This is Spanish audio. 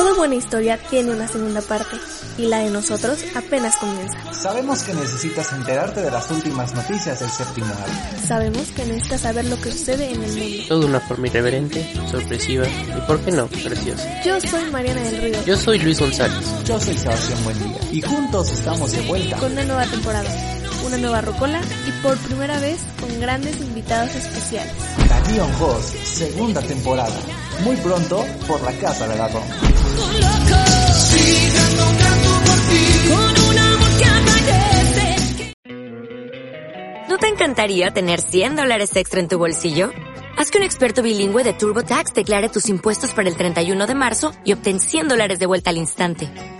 Toda buena historia tiene una segunda parte y la de nosotros apenas comienza. Sabemos que necesitas enterarte de las últimas noticias del séptimo arte. Sabemos que necesitas saber lo que sucede en el mundo. Todo de una forma irreverente, sorpresiva y, por qué no, preciosa. Yo soy Mariana del Río. Yo soy Luis González. Yo soy Sebastián Buendía y juntos estamos de vuelta con una nueva temporada, una nueva rocola y por primera vez con grandes invitados especiales. Canyon Host, segunda temporada. Muy pronto por la Casa de la Ron. ¿No te encantaría tener 100 dólares extra en tu bolsillo? Haz que un experto bilingüe de TurboTax declare tus impuestos para el 31 de marzo y obtén 100 dólares de vuelta al instante.